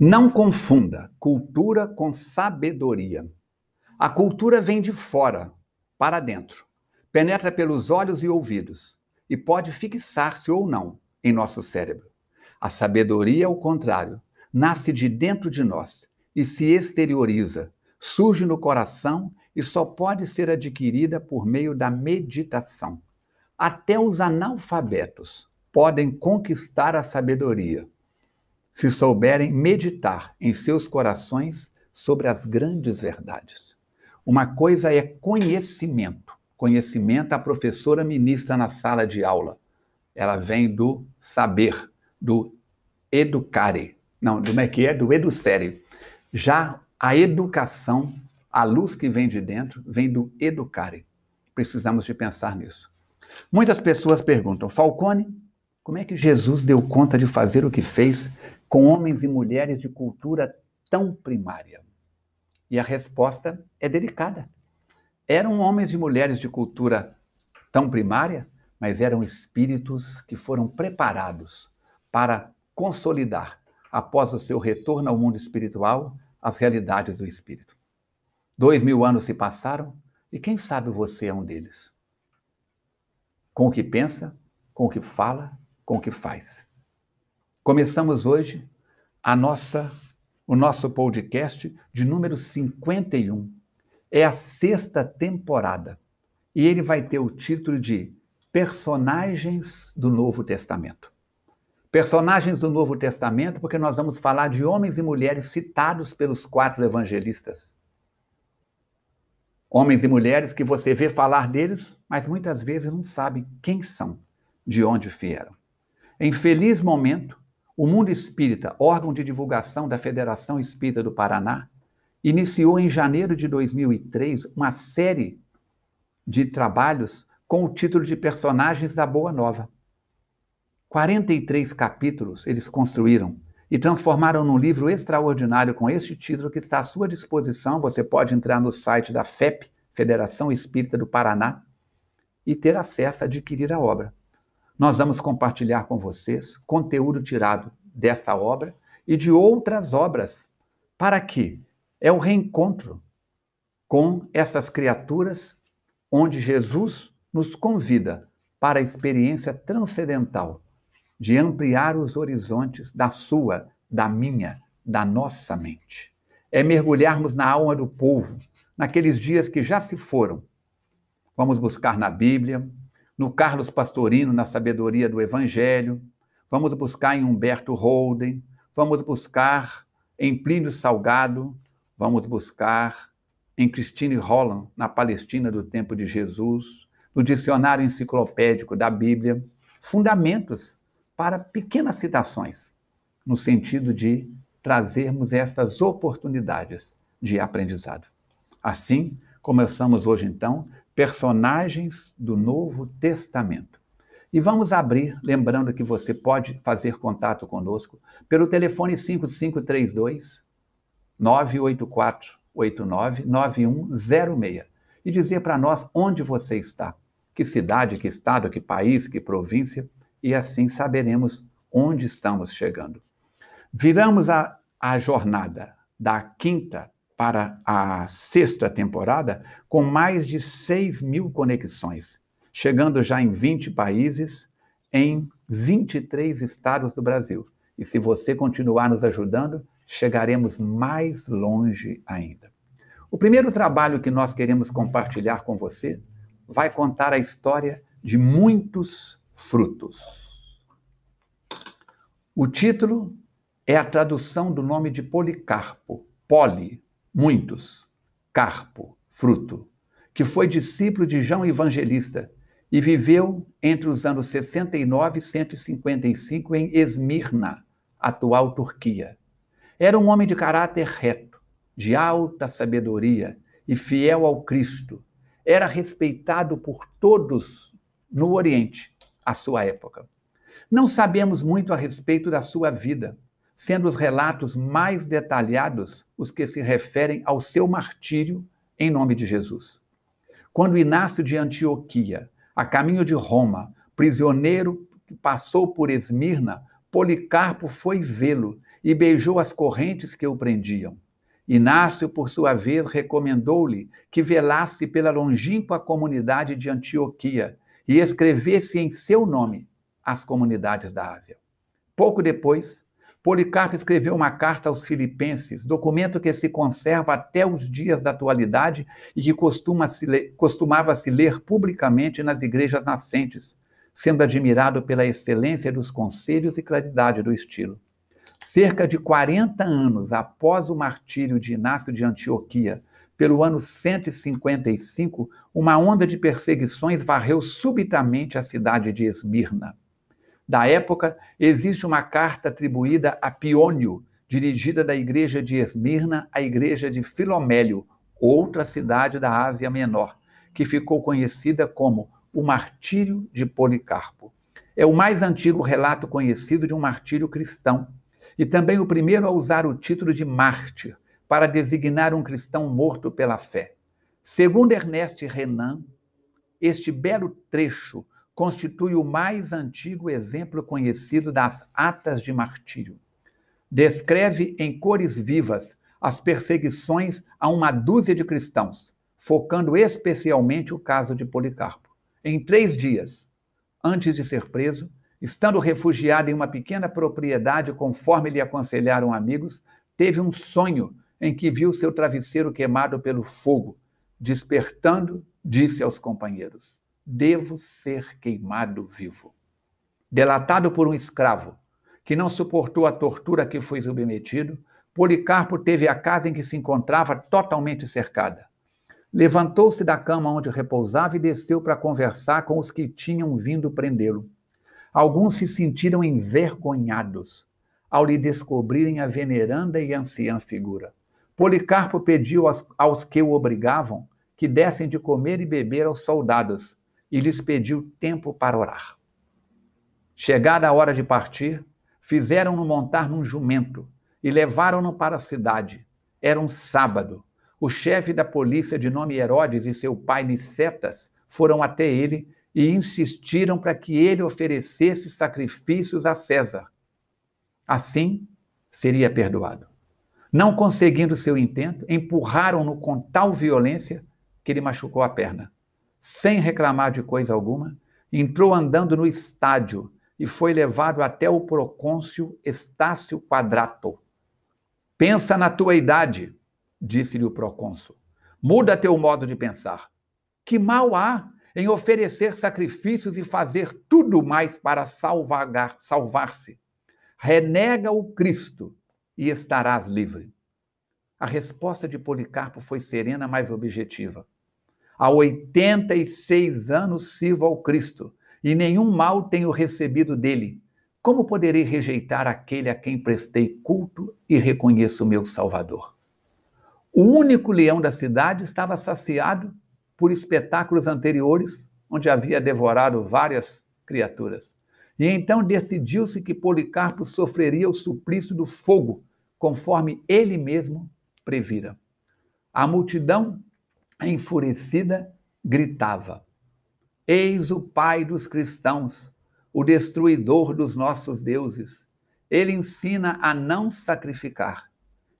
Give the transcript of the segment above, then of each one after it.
Não confunda cultura com sabedoria. A cultura vem de fora para dentro, penetra pelos olhos e ouvidos e pode fixar-se ou não em nosso cérebro. A sabedoria, ao contrário, nasce de dentro de nós e se exterioriza, surge no coração e só pode ser adquirida por meio da meditação. Até os analfabetos podem conquistar a sabedoria se souberem meditar em seus corações sobre as grandes verdades. Uma coisa é conhecimento. Conhecimento a professora ministra na sala de aula. Ela vem do saber, do educare. Não, como é que é? Do educere. Já a educação, a luz que vem de dentro, vem do educare. Precisamos de pensar nisso. Muitas pessoas perguntam, Falcone, como é que Jesus deu conta de fazer o que fez com homens e mulheres de cultura tão primária? E a resposta é delicada. Eram homens e mulheres de cultura tão primária, mas eram espíritos que foram preparados para consolidar, após o seu retorno ao mundo espiritual, as realidades do espírito. Dois mil anos se passaram e quem sabe você é um deles. Com o que pensa, com o que fala, com o que faz. Começamos hoje a nossa o nosso podcast de número 51. É a sexta temporada e ele vai ter o título de Personagens do Novo Testamento. Personagens do Novo Testamento, porque nós vamos falar de homens e mulheres citados pelos quatro evangelistas. Homens e mulheres que você vê falar deles, mas muitas vezes não sabe quem são, de onde vieram. Em feliz momento, o Mundo Espírita, órgão de divulgação da Federação Espírita do Paraná, iniciou em janeiro de 2003 uma série de trabalhos com o título de Personagens da Boa Nova. 43 capítulos eles construíram e transformaram num livro extraordinário com este título que está à sua disposição. Você pode entrar no site da FEP, Federação Espírita do Paraná, e ter acesso a adquirir a obra. Nós vamos compartilhar com vocês conteúdo tirado dessa obra e de outras obras. Para quê? É o reencontro com essas criaturas onde Jesus nos convida para a experiência transcendental de ampliar os horizontes da sua, da minha, da nossa mente. É mergulharmos na alma do povo, naqueles dias que já se foram. Vamos buscar na Bíblia, no Carlos Pastorino, na sabedoria do Evangelho, vamos buscar em Humberto Holden, vamos buscar em Plínio Salgado, vamos buscar em Christine Holland, na Palestina do tempo de Jesus, no dicionário enciclopédico da Bíblia, fundamentos para pequenas citações, no sentido de trazermos essas oportunidades de aprendizado. Assim, começamos hoje então personagens do Novo Testamento. E vamos abrir, lembrando que você pode fazer contato conosco pelo telefone 5532 984 89 9106 e dizer para nós onde você está, que cidade, que estado, que país, que província, e assim saberemos onde estamos chegando. Viramos a, a jornada da quinta para a sexta temporada com mais de 6 mil conexões, chegando já em 20 países, em 23 estados do Brasil. E se você continuar nos ajudando, chegaremos mais longe ainda. O primeiro trabalho que nós queremos compartilhar com você vai contar a história de muitos frutos. O título é a tradução do nome de Policarpo, poli, muitos, Carpo, fruto, que foi discípulo de João Evangelista e viveu entre os anos 69 e 155 em Esmirna, atual Turquia. Era um homem de caráter reto, de alta sabedoria e fiel ao Cristo. Era respeitado por todos no Oriente, à sua época. Não sabemos muito a respeito da sua vida, sendo os relatos mais detalhados os que se referem ao seu martírio em nome de Jesus. Quando Inácio de Antioquia, a caminho de Roma, prisioneiro que passou por Esmirna, Policarpo foi vê-lo e beijou as correntes que o prendiam. Inácio, por sua vez, recomendou-lhe que velasse pela longínqua comunidade de Antioquia e escrevesse em seu nome as comunidades da Ásia. Pouco depois, Policarpo escreveu uma carta aos Filipenses, documento que se conserva até os dias da atualidade e que -se costumava se ler publicamente nas igrejas nascentes, sendo admirado pela excelência dos conselhos e claridade do estilo. Cerca de 40 anos após o martírio de Inácio de Antioquia, pelo ano 155, uma onda de perseguições varreu subitamente a cidade de Esmirna. Da época, existe uma carta atribuída a Piônio, dirigida da igreja de Esmirna à igreja de Filomélio, outra cidade da Ásia Menor, que ficou conhecida como o martírio de Policarpo. É o mais antigo relato conhecido de um martírio cristão e também o primeiro a usar o título de mártir para designar um cristão morto pela fé. Segundo Ernest Renan, este belo trecho constitui o mais antigo exemplo conhecido das atas de martírio. Descreve em cores vivas as perseguições a uma dúzia de cristãos, focando especialmente o caso de Policarpo. Em três dias, antes de ser preso, Estando refugiado em uma pequena propriedade, conforme lhe aconselharam amigos, teve um sonho em que viu seu travesseiro queimado pelo fogo. Despertando, disse aos companheiros: Devo ser queimado vivo. Delatado por um escravo que não suportou a tortura que foi submetido, Policarpo teve a casa em que se encontrava totalmente cercada. Levantou-se da cama onde repousava e desceu para conversar com os que tinham vindo prendê-lo. Alguns se sentiram envergonhados ao lhe descobrirem a veneranda e anciã figura. Policarpo pediu aos, aos que o obrigavam que dessem de comer e beber aos soldados e lhes pediu tempo para orar. Chegada a hora de partir, fizeram-no montar num jumento e levaram-no para a cidade. Era um sábado. O chefe da polícia, de nome Herodes, e seu pai Nicetas foram até ele e insistiram para que ele oferecesse sacrifícios a César. Assim, seria perdoado. Não conseguindo seu intento, empurraram-no com tal violência que ele machucou a perna. Sem reclamar de coisa alguma, entrou andando no estádio e foi levado até o procônsul Estácio Quadrato. Pensa na tua idade, disse-lhe o procônsul. Muda teu modo de pensar. Que mal há em oferecer sacrifícios e fazer tudo mais para salvar-se. Renega o Cristo e estarás livre. A resposta de Policarpo foi serena, mas objetiva. Há 86 anos sirvo ao Cristo e nenhum mal tenho recebido dele. Como poderei rejeitar aquele a quem prestei culto e reconheço meu Salvador? O único leão da cidade estava saciado por espetáculos anteriores, onde havia devorado várias criaturas. E então decidiu-se que Policarpo sofreria o suplício do fogo, conforme ele mesmo previra. A multidão, enfurecida, gritava: Eis o Pai dos cristãos, o destruidor dos nossos deuses. Ele ensina a não sacrificar.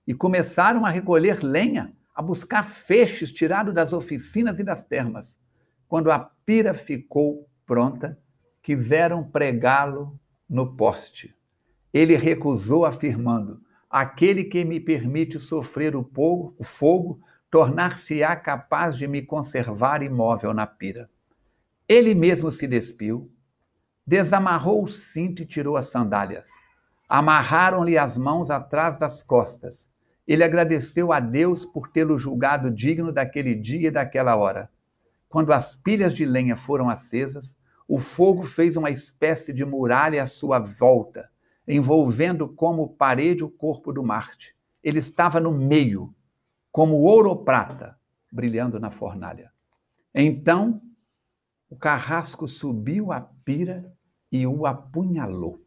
E começaram a recolher lenha a buscar feixes tirados das oficinas e das termas. Quando a pira ficou pronta, quiseram pregá-lo no poste. Ele recusou, afirmando: Aquele que me permite sofrer o fogo, o fogo tornar-se-á capaz de me conservar imóvel na pira. Ele mesmo se despiu, desamarrou o cinto e tirou as sandálias. Amarraram-lhe as mãos atrás das costas ele agradeceu a Deus por tê-lo julgado digno daquele dia e daquela hora. Quando as pilhas de lenha foram acesas, o fogo fez uma espécie de muralha à sua volta, envolvendo como parede o corpo do Marte. Ele estava no meio, como ouro ou prata, brilhando na fornalha. Então, o carrasco subiu a pira e o apunhalou.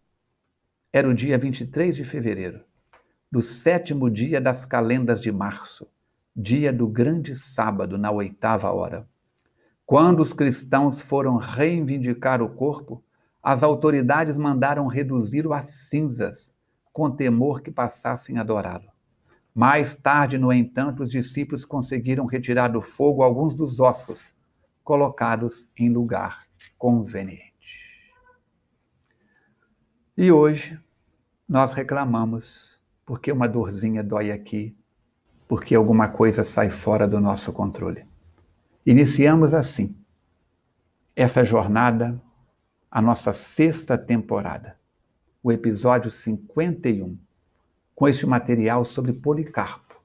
Era o dia 23 de fevereiro do sétimo dia das calendas de março, dia do grande sábado, na oitava hora. Quando os cristãos foram reivindicar o corpo, as autoridades mandaram reduzir-o a cinzas, com temor que passassem a adorá-lo. Mais tarde, no entanto, os discípulos conseguiram retirar do fogo alguns dos ossos, colocados em lugar conveniente. E hoje, nós reclamamos porque uma dorzinha dói aqui, porque alguma coisa sai fora do nosso controle. Iniciamos assim essa jornada, a nossa sexta temporada, o episódio 51 com este material sobre Policarpo,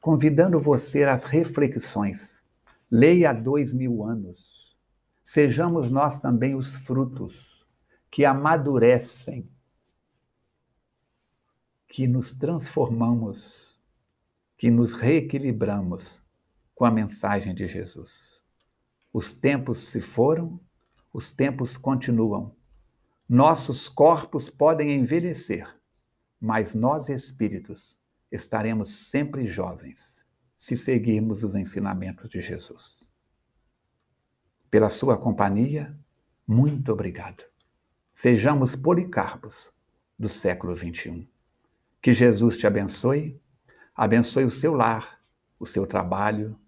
convidando você às reflexões. Leia há dois mil anos. Sejamos nós também os frutos que amadurecem, que nos transformamos, que nos reequilibramos com a mensagem de Jesus. Os tempos se foram, os tempos continuam. Nossos corpos podem envelhecer, mas nós espíritos estaremos sempre jovens se seguirmos os ensinamentos de Jesus. Pela sua companhia, muito obrigado. Sejamos policarpos do século XXI. Que Jesus te abençoe, abençoe o seu lar, o seu trabalho,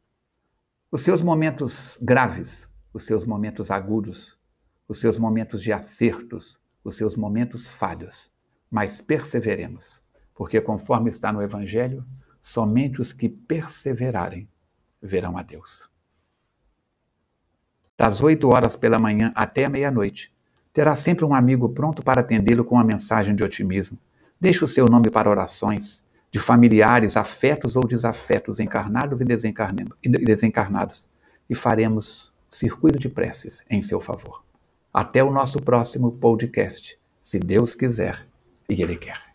os seus momentos graves, os seus momentos agudos, os seus momentos de acertos, os seus momentos falhos mas perseveremos, porque conforme está no Evangelho, somente os que perseverarem verão a Deus. Das oito horas pela manhã até a meia-noite, terá sempre um amigo pronto para atendê-lo com uma mensagem de otimismo. Deixe o seu nome para orações de familiares, afetos ou desafetos, encarnados e desencarnados, e faremos circuito de preces em seu favor. Até o nosso próximo podcast, se Deus quiser e ele quer.